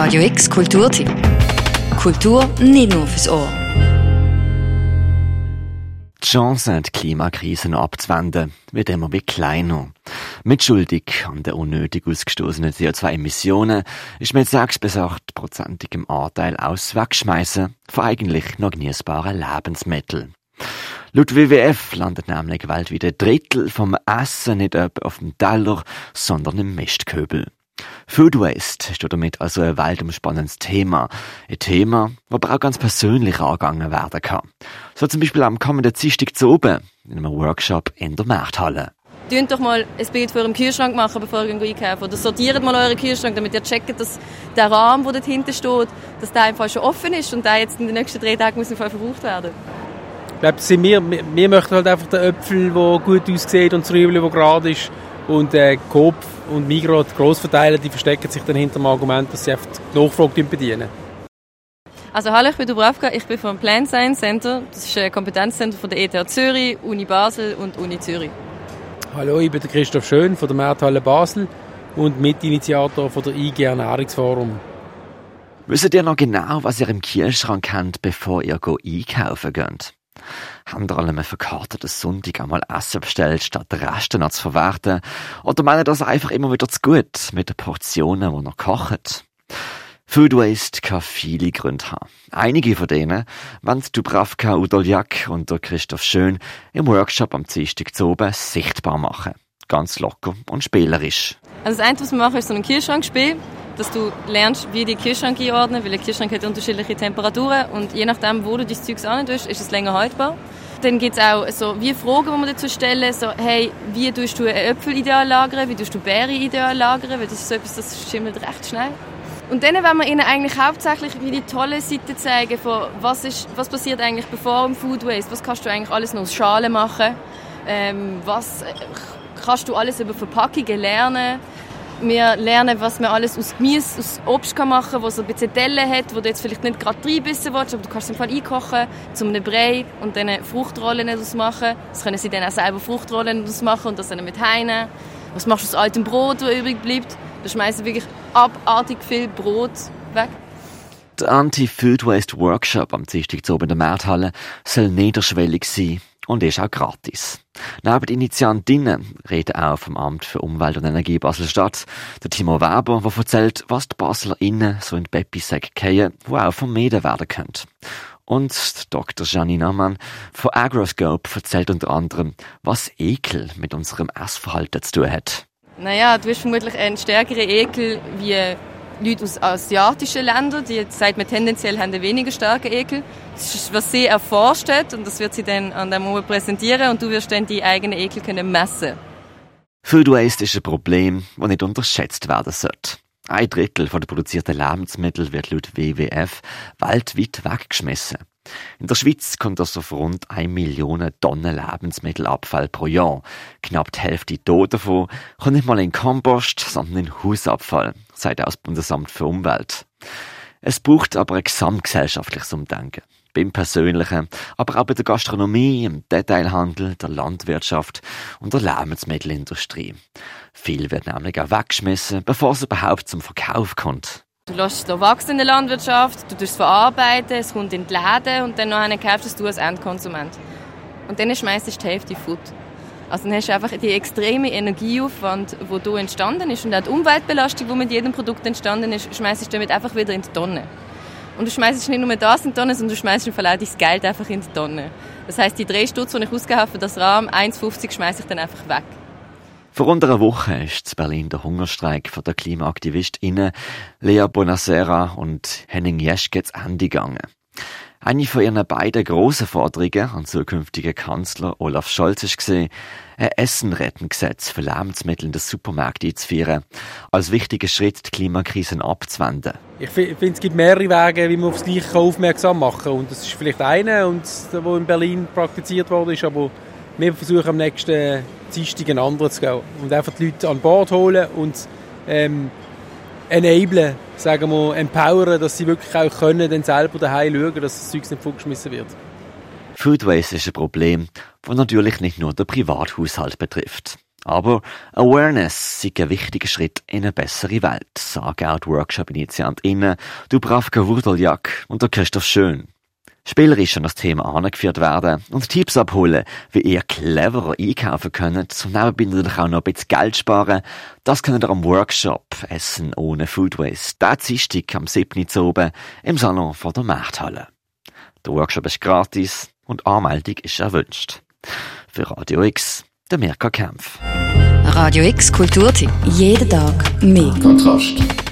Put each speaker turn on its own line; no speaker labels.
Radio X Kulturtipp. Kultur nicht nur fürs Ohr.
Die Chance, die Klimakrise abzuwenden, wird immer wie kleiner. Mitschuldig an den unnötig ausgestoßenen CO2-Emissionen ist mit 6 bis 8 prozentigem Anteil aus Wegschmeißen von eigentlich noch genießbaren Lebensmitteln. Laut WWF landet nämlich weltweit ein Drittel vom Essen nicht auf dem Teller, sondern im Mistkübel. Food Waste ist damit also ein weltumspannendes Thema. Ein Thema, das aber auch ganz persönlich angegangen werden kann. So zum Beispiel am kommenden Dienstag zu oben in einem Workshop in der Markthalle.
Tönt doch mal ein Bild vor eurem Kühlschrank machen, bevor ihr einkauft. Oder sortiert mal euren Kühlschrank, damit ihr checkt, dass der Rahmen, der dort hinten steht, dass der einfach schon offen ist und der jetzt in den nächsten drei Tagen muss verbraucht werden.
Ich glaube, sind wir, wir möchten halt einfach den Äpfel, der gut aussieht und das Rüebli, das gerade ist. Und äh, Coop und Migros, die Grossverteiler, die verstecken sich dann hinter dem Argument, dass sie einfach die Nachfrage bedienen.
Also hallo, ich bin Dubravka, ich bin vom Plant Science Center. Das ist ein Kompetenzzentrum von der ETH Zürich, Uni Basel und Uni Zürich.
Hallo, ich bin der Christoph Schön von der Markthalle Basel und Mitinitiator von der IG Ernährungsforum.
Wisst ihr noch genau, was ihr im Kühlschrank habt, bevor ihr einkaufen geht? Haben ihr alle verkarteten Sonntag einmal Essen bestellt, statt Reste noch zu verwerten? Oder meinen das einfach immer wieder zu gut mit den Portionen, die ihr kocht? Food Waste kann viele Gründe haben. Einige von denen wollen Dubravka Udoljak und der Christoph Schön im Workshop am Dienstag zu oben sichtbar machen. Ganz locker und spielerisch.
Also das eine, was wir machen, ist so ein Kühlschrankspiel, dass du lernst, wie die Kühlschrank einordnen, weil der Kühlschrank hat unterschiedliche Temperaturen und je nachdem, wo du dein Zeug tust, ist es länger haltbar. Dann gibt es auch so wie Fragen, die man dazu stellen, so hey, wie tust du Äpfel ideal lagern, wie tust du Beeren ideal lagern, weil das ist so etwas, das schimmelt recht schnell. Und dann wollen wir ihnen eigentlich hauptsächlich wie die tolle Seite zeigen von was, ist, was passiert eigentlich bevor im Food Waste, was kannst du eigentlich alles noch aus Schalen machen, ähm, was äh, kannst du alles über Verpackungen lernen. Wir lernen, was man alles aus Gemüse, aus Obst kann machen kann, was ein bisschen Delle hat, wo du jetzt vielleicht nicht gerade reinbissen willst, aber du kannst es im Fall einkochen, zu einem Brei und dann Fruchtrollen daraus machen. Das können sie dann auch selber Fruchtrollen daraus machen und das dann mit heinen. Was machst du aus altem Brot, das übrig bleibt? Da schmeißen wirklich abartig viel Brot weg.
Der Anti-Food Waste Workshop am Dienstag oben in der Markthalle soll niederschwellig sein und ist auch gratis. Neben den Initiantinnen reden auch vom Amt für Umwelt und Energie Basel-Stadt der Timo Weber, der erzählt, was die BaslerInnen so in die Bepisäcke gehen, wo auch vermieden werden können. Und Dr. Janine Ammann von Agroscope erzählt unter anderem, was Ekel mit unserem Essverhalten zu tun hat.
Naja, du hast vermutlich einen stärkeren Ekel wie Leute aus asiatischen Ländern, die sagt man tendenziell haben einen weniger starken Ekel. Das ist, was sie erforscht hat und das wird sie dann an dem Moment präsentieren und du wirst dann die eigenen Ekel können messen.
Food Waste ist ein Problem, das nicht unterschätzt werden sollte. Ein Drittel der produzierten Lebensmittel wird laut WWF weltweit weggeschmissen. In der Schweiz kommt das auf rund 1 Million Tonnen Lebensmittelabfall pro Jahr. Knapp die Hälfte davon kommt nicht mal in Kompost, sondern in Hausabfall, sagt das Bundesamt für Umwelt. Es braucht aber ein gesamtgesellschaftliches Umdenken. Beim Persönlichen, aber auch bei der Gastronomie, im Detailhandel, der Landwirtschaft und der Lebensmittelindustrie. Viel wird nämlich auch weggeschmissen, bevor es überhaupt zum Verkauf kommt.
Du lässt es wachsen in der Landwirtschaft, du tust es verarbeiten, es kommt in die Läden und dann nachher kaufst du es als Endkonsument. Und dann schmeißt du die Hälfte Food. Also dann hast du einfach die extreme Energieaufwand, der hier entstanden ist und auch die Umweltbelastung, die mit jedem Produkt entstanden ist, schmeißt du damit einfach wieder in die Tonne. Und du schmeißt nicht nur das in die Tonne, sondern du schmeißt im Verlauf das Geld einfach in die Tonne. Das heißt, die drei Stutz, die ich ausgegeben habe für das Rahmen, 1,50 schmeiße ich dann einfach weg.
Vor rund einer Woche ist in Berlin der Hungerstreik der KlimaaktivistInnen Lea Bonacera und Henning Jeschke zu Ende gegangen. Eine von ihren beiden grossen Forderungen an zukünftigen Kanzler Olaf Scholz gesehen, ein Essenrettengesetz für Lebensmittel in den Supermärkten einzuführen, als wichtiger Schritt die Klimakrise abzuwenden.
Ich finde, es gibt mehrere Wege, wie man auf das Gleiche aufmerksam machen kann. Und das ist vielleicht einer, der in Berlin praktiziert ist, aber wir versuchen am nächsten Dienstag einen anderen zu gehen und einfach die Leute an Bord holen und ähm, enablen, sagen wir, empowern, dass sie wirklich auch können, dann selber daheim schauen, dass das Zeug nicht vorgeschmissen wird.
Food Waste ist ein Problem, das natürlich nicht nur den Privathaushalt betrifft. Aber Awareness ist ein wichtiger Schritt in eine bessere Welt, sagen auch die Workshop-InitiantInnen Dubravka Wurdeljak und der Christoph Schön. Spielerisch an das Thema angeführt werden und Tipps abholen, wie ihr cleverer einkaufen könnt, und nebenbei natürlich auch noch ein bisschen Geld sparen. Das könnt ihr am Workshop Essen ohne Food Waste. Der Dienstag am 7. oben im Salon von der Markthalle. Der Workshop ist gratis und Anmeldung ist erwünscht. Für Radio X, der Mirka Kempf.
Radio X Kulturtipp. Jeden Tag mehr.
Kontrast.